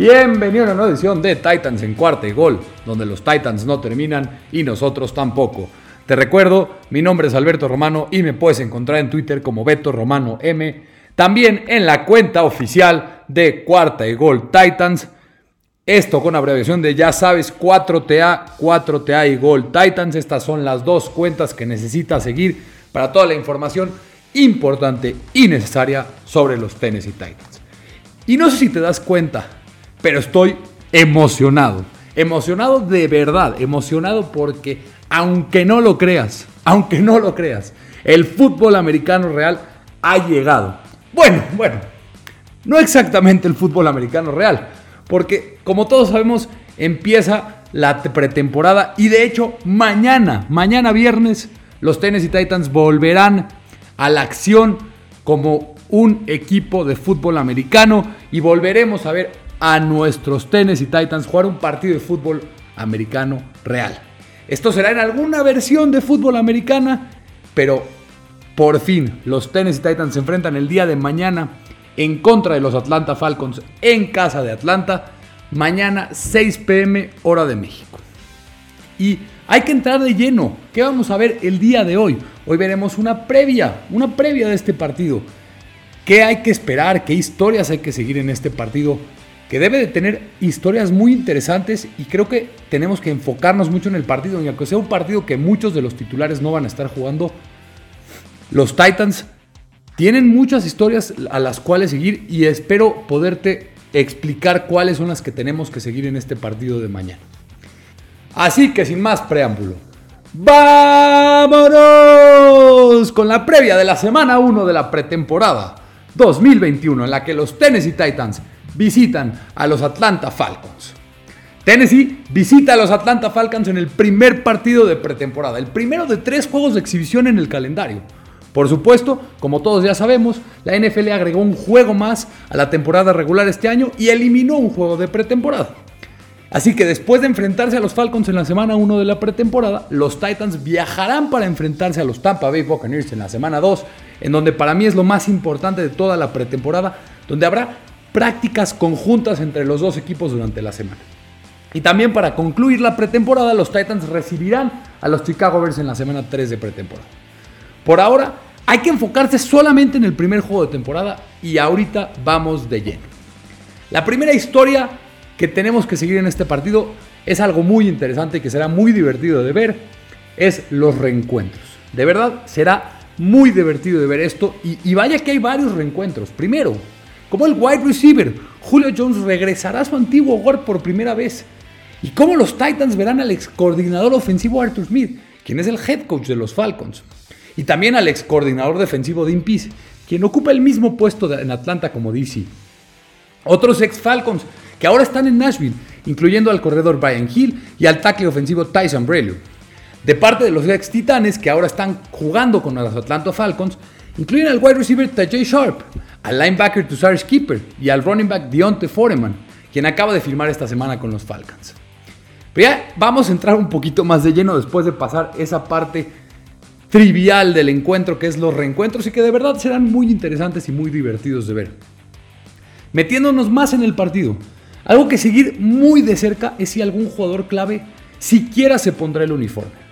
Bienvenido a una nueva edición de Titans en cuarta y gol, donde los Titans no terminan y nosotros tampoco. Te recuerdo, mi nombre es Alberto Romano y me puedes encontrar en Twitter como Beto Romano M. También en la cuenta oficial de cuarta y gol Titans. Esto con abreviación de ya sabes 4TA, 4TA y Gol Titans. Estas son las dos cuentas que necesitas seguir para toda la información importante y necesaria sobre los Tennessee Titans. Y no sé si te das cuenta, pero estoy emocionado. Emocionado de verdad, emocionado porque aunque no lo creas, aunque no lo creas, el fútbol americano real ha llegado. Bueno, bueno, no exactamente el fútbol americano real, porque como todos sabemos empieza la pretemporada y de hecho mañana, mañana viernes, los Tennessee Titans volverán a la acción como un equipo de fútbol americano y volveremos a ver a nuestros Tennessee Titans jugar un partido de fútbol americano real. Esto será en alguna versión de fútbol americana, pero por fin los Tennessee Titans se enfrentan el día de mañana en contra de los Atlanta Falcons en casa de Atlanta, mañana 6 pm hora de México. Y hay que entrar de lleno. ¿Qué vamos a ver el día de hoy? Hoy veremos una previa, una previa de este partido. ¿Qué hay que esperar? ¿Qué historias hay que seguir en este partido? Que debe de tener historias muy interesantes y creo que tenemos que enfocarnos mucho en el partido. Y aunque sea un partido que muchos de los titulares no van a estar jugando, los Titans tienen muchas historias a las cuales seguir y espero poderte explicar cuáles son las que tenemos que seguir en este partido de mañana. Así que sin más preámbulo, vámonos con la previa de la semana 1 de la pretemporada 2021 en la que los Tennessee Titans visitan a los Atlanta Falcons. Tennessee visita a los Atlanta Falcons en el primer partido de pretemporada, el primero de tres juegos de exhibición en el calendario. Por supuesto, como todos ya sabemos, la NFL agregó un juego más a la temporada regular este año y eliminó un juego de pretemporada. Así que después de enfrentarse a los Falcons en la semana 1 de la pretemporada, los Titans viajarán para enfrentarse a los Tampa Bay Buccaneers en la semana 2, en donde para mí es lo más importante de toda la pretemporada, donde habrá prácticas conjuntas entre los dos equipos durante la semana. Y también para concluir la pretemporada, los Titans recibirán a los Chicago Bears en la semana 3 de pretemporada. Por ahora, hay que enfocarse solamente en el primer juego de temporada y ahorita vamos de lleno. La primera historia que tenemos que seguir en este partido es algo muy interesante y que será muy divertido de ver, es los reencuentros. De verdad, será muy divertido de ver esto y, y vaya que hay varios reencuentros. Primero, como el wide receiver, Julio Jones regresará a su antiguo hogar por primera vez. Y cómo los Titans verán al ex coordinador ofensivo Arthur Smith, quien es el head coach de los Falcons. Y también al ex coordinador defensivo Dean Pease, quien ocupa el mismo puesto en Atlanta como DC. Otros ex Falcons que ahora están en Nashville, incluyendo al corredor Brian Hill y al tackle ofensivo Tyson Brelio. De parte de los ex Titanes que ahora están jugando con los Atlanta Falcons, incluyen al wide receiver Tajay Sharp, al linebacker Tushar Skipper y al running back Deontay Foreman, quien acaba de firmar esta semana con los Falcons. Pero ya vamos a entrar un poquito más de lleno después de pasar esa parte trivial del encuentro que es los reencuentros y que de verdad serán muy interesantes y muy divertidos de ver. Metiéndonos más en el partido, algo que seguir muy de cerca es si algún jugador clave siquiera se pondrá el uniforme.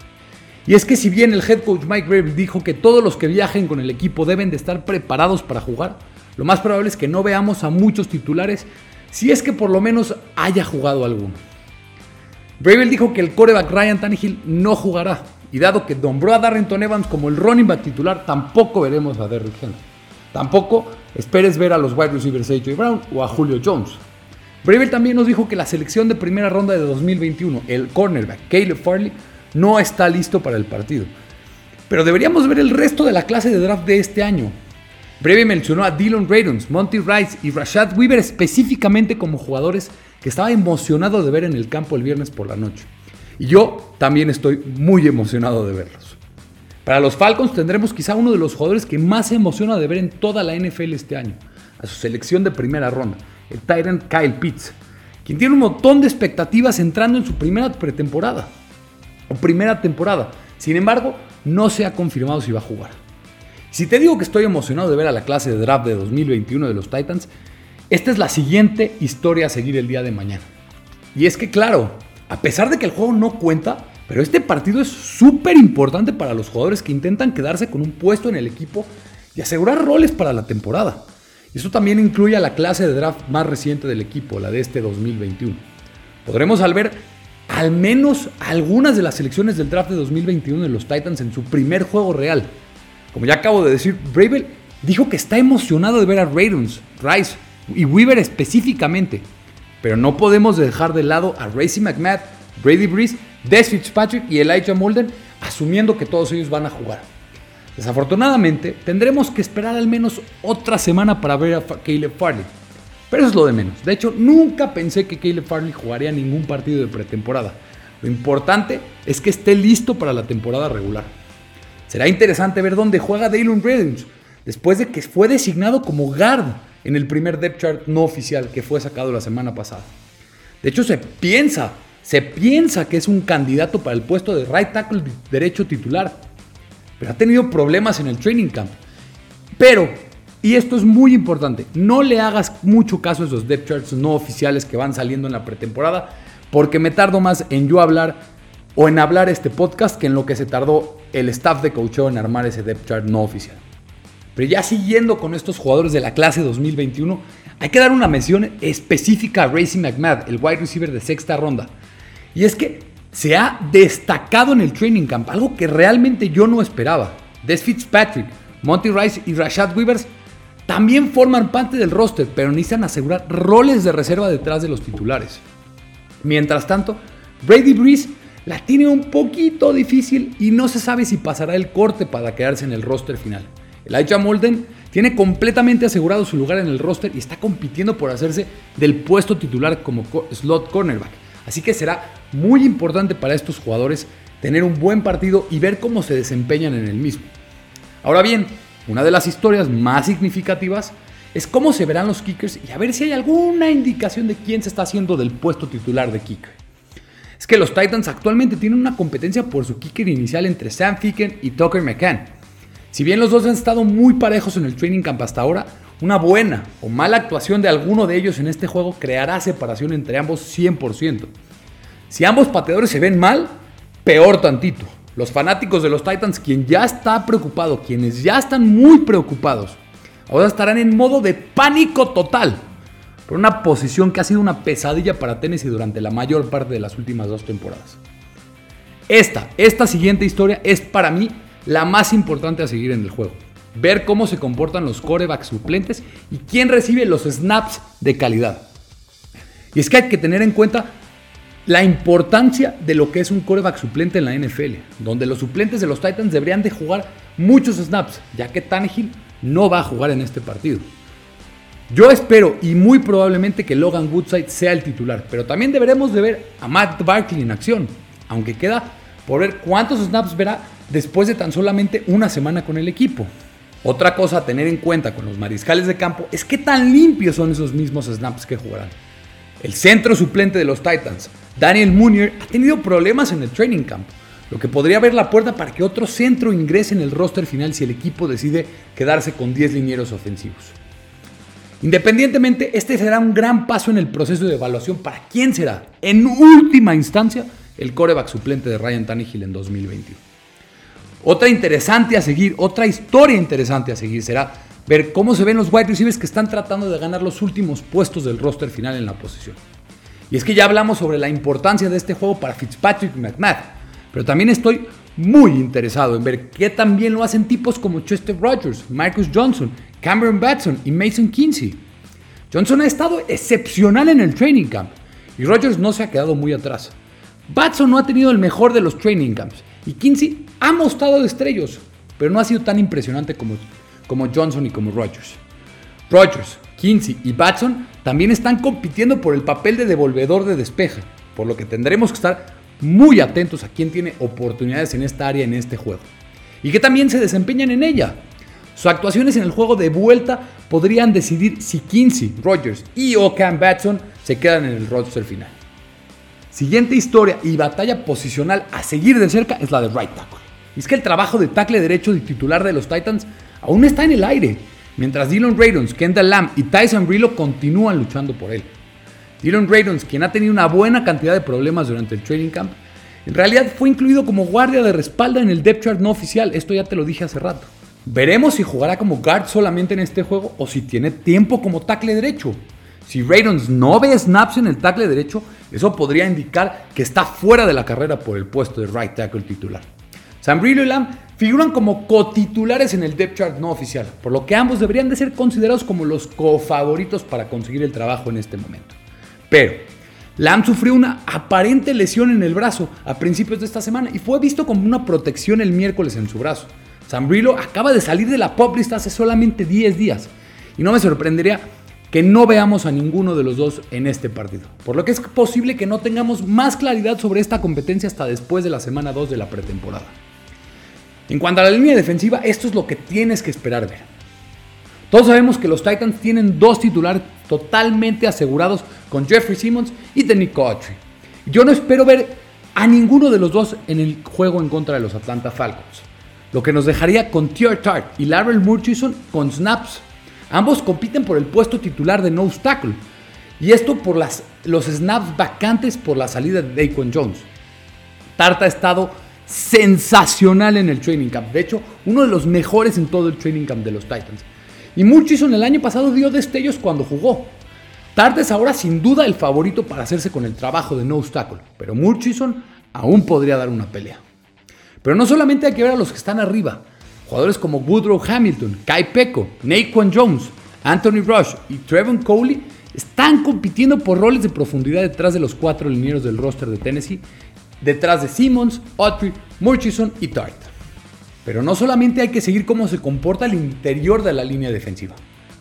Y es que si bien el head coach Mike Graham dijo que todos los que viajen con el equipo deben de estar preparados para jugar, lo más probable es que no veamos a muchos titulares si es que por lo menos haya jugado alguno. Bravel dijo que el coreback Ryan Tannehill no jugará, y dado que nombró a Darrington Evans como el running back titular, tampoco veremos a Derrick Henry. Tampoco esperes ver a los wide receivers AJ Brown o a Julio Jones. Bravel también nos dijo que la selección de primera ronda de 2021, el cornerback Caleb Farley, no está listo para el partido. Pero deberíamos ver el resto de la clase de draft de este año. Breve mencionó a Dylan Radons, Monty Rice y Rashad Weaver específicamente como jugadores que estaba emocionado de ver en el campo el viernes por la noche. Y yo también estoy muy emocionado de verlos. Para los Falcons tendremos quizá uno de los jugadores que más se emociona de ver en toda la NFL este año, a su selección de primera ronda, el Tyrant Kyle Pitts, quien tiene un montón de expectativas entrando en su primera pretemporada o primera temporada. Sin embargo, no se ha confirmado si va a jugar. Si te digo que estoy emocionado de ver a la clase de draft de 2021 de los Titans, Esta es la siguiente historia a seguir el día de mañana. Y es que claro, a pesar de que el juego no cuenta, pero este partido es súper importante para los jugadores que intentan quedarse con un puesto en el equipo y asegurar roles para la temporada. Y eso también incluye a la clase de draft más reciente del equipo, la de este 2021. Podremos al ver al menos algunas de las selecciones del draft de 2021 de los Titans en su primer juego real. Como ya acabo de decir, Bravel dijo que está emocionado de ver a Raiders, Rice y Weaver específicamente. Pero no podemos dejar de lado a Racy McMahon, Brady Breeze, Des Fitzpatrick y Elijah Molden, asumiendo que todos ellos van a jugar. Desafortunadamente, tendremos que esperar al menos otra semana para ver a Caleb Farley. Pero eso es lo de menos. De hecho, nunca pensé que Caleb Farley jugaría ningún partido de pretemporada. Lo importante es que esté listo para la temporada regular. Será interesante ver dónde juega Daylon Reddings, después de que fue designado como guard en el primer depth chart no oficial que fue sacado la semana pasada. De hecho, se piensa, se piensa que es un candidato para el puesto de right tackle derecho titular pero ha tenido problemas en el training camp. Pero, y esto es muy importante, no le hagas mucho caso a esos depth charts no oficiales que van saliendo en la pretemporada, porque me tardo más en yo hablar o en hablar este podcast que en lo que se tardó el staff de coaching en armar ese depth chart no oficial. Pero ya siguiendo con estos jugadores de la clase 2021, hay que dar una mención específica a Racing McMahon, el wide receiver de sexta ronda. Y es que se ha destacado en el training camp, algo que realmente yo no esperaba. Des Fitzpatrick, Monty Rice y Rashad Weavers también forman parte del roster, pero necesitan asegurar roles de reserva detrás de los titulares. Mientras tanto, Brady Breeze la tiene un poquito difícil y no se sabe si pasará el corte para quedarse en el roster final. Elijah Molden tiene completamente asegurado su lugar en el roster y está compitiendo por hacerse del puesto titular como slot cornerback. Así que será muy importante para estos jugadores tener un buen partido y ver cómo se desempeñan en el mismo. Ahora bien, una de las historias más significativas es cómo se verán los kickers y a ver si hay alguna indicación de quién se está haciendo del puesto titular de kicker. Es que los Titans actualmente tienen una competencia por su kicker inicial entre Sam Ficken y Tucker McCann. Si bien los dos han estado muy parejos en el training camp hasta ahora, una buena o mala actuación de alguno de ellos en este juego creará separación entre ambos 100%. Si ambos pateadores se ven mal, peor tantito. Los fanáticos de los Titans, quien ya está preocupado, quienes ya están muy preocupados, ahora estarán en modo de pánico total por una posición que ha sido una pesadilla para Tennessee durante la mayor parte de las últimas dos temporadas. Esta, esta siguiente historia es para mí la más importante a seguir en el juego ver cómo se comportan los corebacks suplentes y quién recibe los snaps de calidad. Y es que hay que tener en cuenta la importancia de lo que es un coreback suplente en la NFL, donde los suplentes de los Titans deberían de jugar muchos snaps, ya que Tannehill no va a jugar en este partido. Yo espero y muy probablemente que Logan Woodside sea el titular, pero también deberemos de ver a Matt Barkley en acción, aunque queda por ver cuántos snaps verá después de tan solamente una semana con el equipo. Otra cosa a tener en cuenta con los mariscales de campo es qué tan limpios son esos mismos snaps que jugarán. El centro suplente de los Titans, Daniel Munier, ha tenido problemas en el training camp, lo que podría abrir la puerta para que otro centro ingrese en el roster final si el equipo decide quedarse con 10 linieros ofensivos. Independientemente, este será un gran paso en el proceso de evaluación para quién será, en última instancia, el coreback suplente de Ryan Tannehill en 2021. Otra interesante a seguir, otra historia interesante a seguir será ver cómo se ven los wide receivers que están tratando de ganar los últimos puestos del roster final en la posición. Y es que ya hablamos sobre la importancia de este juego para Fitzpatrick y McNabb, pero también estoy muy interesado en ver qué también lo hacen tipos como Chester Rogers, Marcus Johnson, Cameron Batson y Mason Kinsey. Johnson ha estado excepcional en el training camp y Rogers no se ha quedado muy atrás. Batson no ha tenido el mejor de los training camps y Kinsey ha mostrado estrellos, pero no ha sido tan impresionante como, como Johnson y como Rogers. Rogers, Kinsey y Batson también están compitiendo por el papel de devolvedor de despeje, por lo que tendremos que estar muy atentos a quién tiene oportunidades en esta área en este juego. Y que también se desempeñan en ella. Sus actuaciones en el juego de vuelta podrían decidir si Kinsey, Rogers y o Cam Batson se quedan en el roster final. Siguiente historia y batalla posicional a seguir de cerca es la de right tackle. Y es que el trabajo de tackle derecho de titular de los Titans aún está en el aire. Mientras Dylan Radons, Kendall Lamb y Tyson Brillo continúan luchando por él. Dylan Radons, quien ha tenido una buena cantidad de problemas durante el training camp, en realidad fue incluido como guardia de respaldo en el depth chart no oficial, esto ya te lo dije hace rato. Veremos si jugará como guard solamente en este juego o si tiene tiempo como tackle derecho. Si Radons no ve snaps en el tackle derecho, eso podría indicar que está fuera de la carrera por el puesto de right tackle titular. Brillo y Lamb figuran como cotitulares en el depth chart no oficial, por lo que ambos deberían de ser considerados como los cofavoritos para conseguir el trabajo en este momento. Pero Lamb sufrió una aparente lesión en el brazo a principios de esta semana y fue visto como una protección el miércoles en su brazo. Brillo acaba de salir de la pop list hace solamente 10 días y no me sorprendería que no veamos a ninguno de los dos en este partido, por lo que es posible que no tengamos más claridad sobre esta competencia hasta después de la semana 2 de la pretemporada. En cuanto a la línea defensiva, esto es lo que tienes que esperar ver. Todos sabemos que los Titans tienen dos titulares totalmente asegurados con Jeffrey Simmons y Nick Autry. Yo no espero ver a ninguno de los dos en el juego en contra de los Atlanta Falcons, lo que nos dejaría con Tier Tart y Larry Murchison con snaps. Ambos compiten por el puesto titular de nose tackle, y esto por las, los snaps vacantes por la salida de Daquan Jones. Tart ha estado sensacional en el training camp. De hecho, uno de los mejores en todo el training camp de los Titans. Y Murchison el año pasado dio destellos cuando jugó. Tart es ahora sin duda el favorito para hacerse con el trabajo de no obstáculo, pero Murchison aún podría dar una pelea. Pero no solamente hay que ver a los que están arriba. Jugadores como Woodrow Hamilton, Kai Pecco, Naquan Jones, Anthony Rush y Trevon Coley están compitiendo por roles de profundidad detrás de los cuatro linieros del roster de Tennessee detrás de Simmons, Autry, Murchison y Tart. Pero no solamente hay que seguir cómo se comporta el interior de la línea defensiva.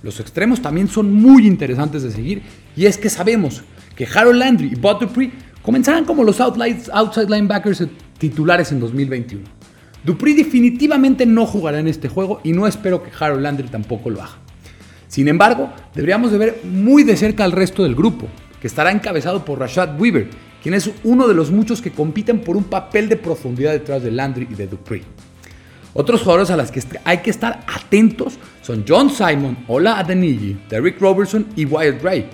Los extremos también son muy interesantes de seguir y es que sabemos que Harold Landry y Bud comenzarán como los outside linebackers titulares en 2021. Dupree definitivamente no jugará en este juego y no espero que Harold Landry tampoco lo haga. Sin embargo, deberíamos de ver muy de cerca al resto del grupo, que estará encabezado por Rashad Weaver, quien es uno de los muchos que compiten por un papel de profundidad detrás de Landry y de Dupree. Otros jugadores a los que hay que estar atentos son John Simon, Ola Adeniji, Derrick Robertson y Wyatt Gray,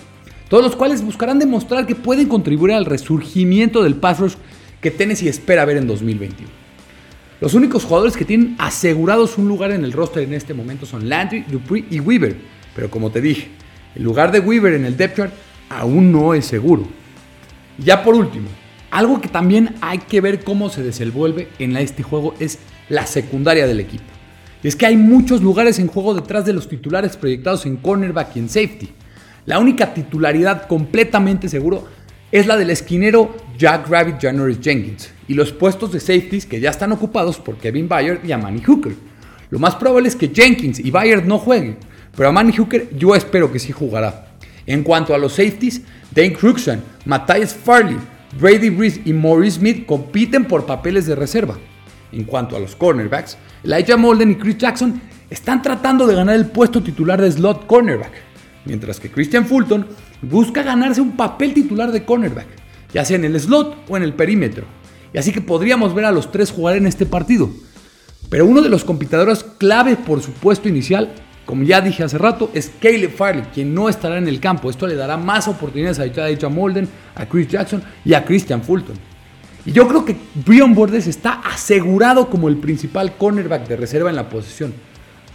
todos los cuales buscarán demostrar que pueden contribuir al resurgimiento del pass rush que Tennessee espera ver en 2021. Los únicos jugadores que tienen asegurados un lugar en el roster en este momento son Landry, Dupree y Weaver, pero como te dije, el lugar de Weaver en el depth chart aún no es seguro. Ya por último, algo que también hay que ver cómo se desenvuelve en este juego es la secundaria del equipo. Es que hay muchos lugares en juego detrás de los titulares proyectados en cornerback y en safety. La única titularidad completamente seguro es la del esquinero Jack Rabbit Janoris Jenkins y los puestos de safeties que ya están ocupados por Kevin Byard y Amani Hooker. Lo más probable es que Jenkins y Byard no jueguen, pero Amani Hooker yo espero que sí jugará. En cuanto a los safeties, Dane Cruxan, Matthias Farley, Brady Breeze y Maurice Smith compiten por papeles de reserva. En cuanto a los cornerbacks, Elijah Molden y Chris Jackson están tratando de ganar el puesto titular de slot cornerback, mientras que Christian Fulton busca ganarse un papel titular de cornerback, ya sea en el slot o en el perímetro. Y así que podríamos ver a los tres jugar en este partido. Pero uno de los competidores clave por su puesto inicial como ya dije hace rato, es Caleb Farley quien no estará en el campo. Esto le dará más oportunidades a Elijah Molden, a Chris Jackson y a Christian Fulton. Y yo creo que Brian Bordes está asegurado como el principal cornerback de reserva en la posición.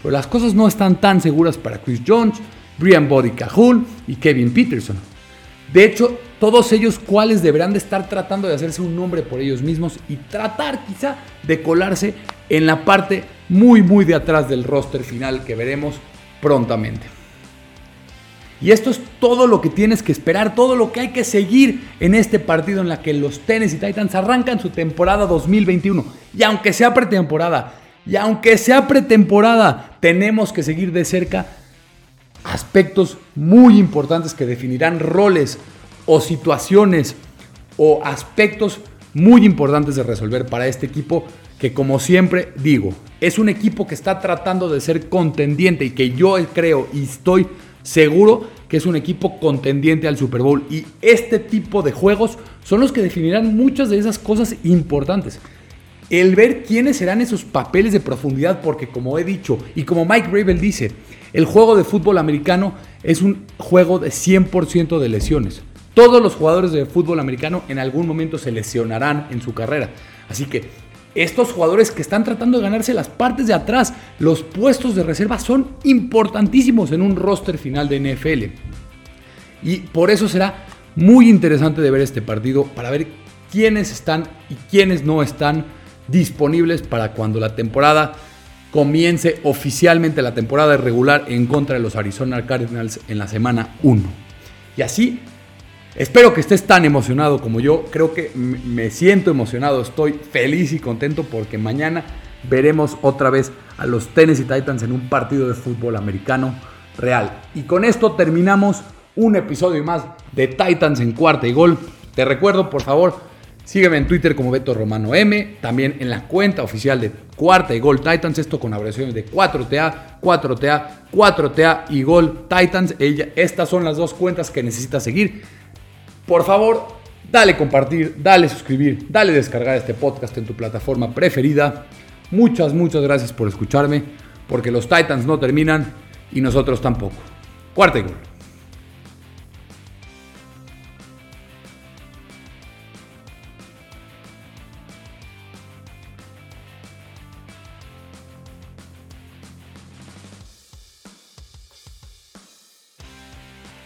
Pero las cosas no están tan seguras para Chris Jones, Brian Body Cahoon y Kevin Peterson. De hecho, todos ellos cuales deberán de estar tratando de hacerse un nombre por ellos mismos y tratar quizá de colarse en la parte muy muy de atrás del roster final que veremos prontamente. Y esto es todo lo que tienes que esperar, todo lo que hay que seguir en este partido en la que los Tennessee Titans arrancan su temporada 2021. Y aunque sea pretemporada, y aunque sea pretemporada, tenemos que seguir de cerca aspectos muy importantes que definirán roles o situaciones o aspectos muy importantes de resolver para este equipo que como siempre digo, es un equipo que está tratando de ser contendiente y que yo creo y estoy seguro que es un equipo contendiente al Super Bowl. Y este tipo de juegos son los que definirán muchas de esas cosas importantes. el ver quiénes serán esos papeles de profundidad, porque como he dicho y como Mike Rabel dice, el juego de fútbol americano es un juego de 100% de lesiones. Todos los jugadores de fútbol americano en algún momento se lesionarán en su carrera. Así que estos jugadores que están tratando de ganarse las partes de atrás, los puestos de reserva son importantísimos en un roster final de NFL. Y por eso será muy interesante de ver este partido para ver quiénes están y quiénes no están disponibles para cuando la temporada comience oficialmente la temporada regular en contra de los Arizona Cardinals en la semana 1. Y así, espero que estés tan emocionado como yo. Creo que me siento emocionado, estoy feliz y contento porque mañana veremos otra vez a los Tennessee Titans en un partido de fútbol americano real. Y con esto terminamos un episodio más de Titans en cuarta y gol. Te recuerdo, por favor, Sígueme en Twitter como Beto Romano M, también en la cuenta oficial de Cuarta y Gol Titans, esto con abreviaciones de 4TA, 4TA, 4TA y Gol Titans. estas son las dos cuentas que necesitas seguir. Por favor, dale compartir, dale suscribir, dale descargar este podcast en tu plataforma preferida. Muchas, muchas gracias por escucharme, porque los Titans no terminan y nosotros tampoco. Cuarta y Gol.